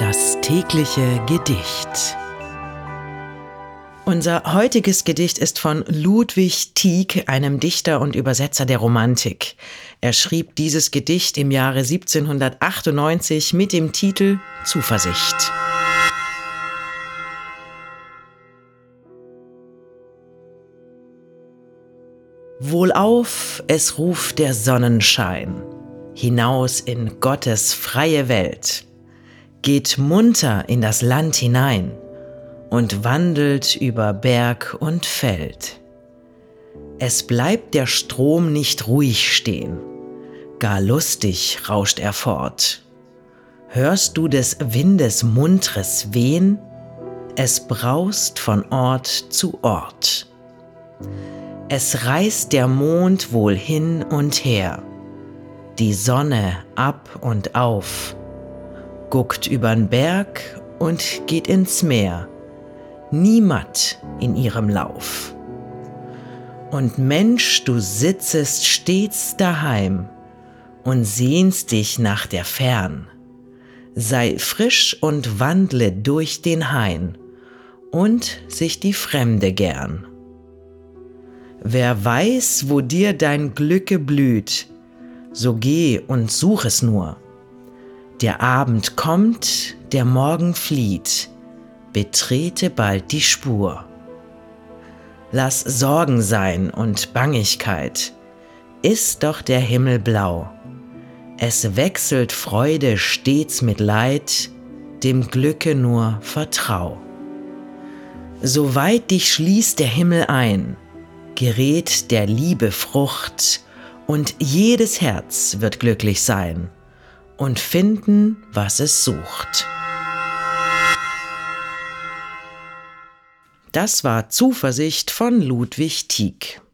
Das tägliche Gedicht. Unser heutiges Gedicht ist von Ludwig Tieck, einem Dichter und Übersetzer der Romantik. Er schrieb dieses Gedicht im Jahre 1798 mit dem Titel Zuversicht. Wohlauf, es ruft der Sonnenschein hinaus in Gottes freie Welt geht munter in das Land hinein und wandelt über Berg und Feld. Es bleibt der Strom nicht ruhig stehen, gar lustig rauscht er fort. Hörst du des Windes muntres Wehen? Es braust von Ort zu Ort. Es reißt der Mond wohl hin und her, die Sonne ab und auf, guckt übern Berg und geht ins Meer, nie matt in ihrem Lauf. Und Mensch, du sitzest stets daheim und sehnst dich nach der Fern. Sei frisch und wandle durch den Hain und sich die Fremde gern. Wer weiß, wo dir dein Glücke blüht, so geh und such es nur der Abend kommt, der Morgen flieht, betrete bald die Spur. Lass Sorgen sein und Bangigkeit, ist doch der Himmel blau. Es wechselt Freude stets mit Leid, dem Glücke nur vertrau. Soweit dich schließt der Himmel ein, gerät der Liebe Frucht, und jedes Herz wird glücklich sein und finden, was es sucht. Das war Zuversicht von Ludwig Tieck.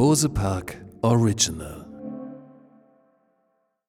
Bose Park Original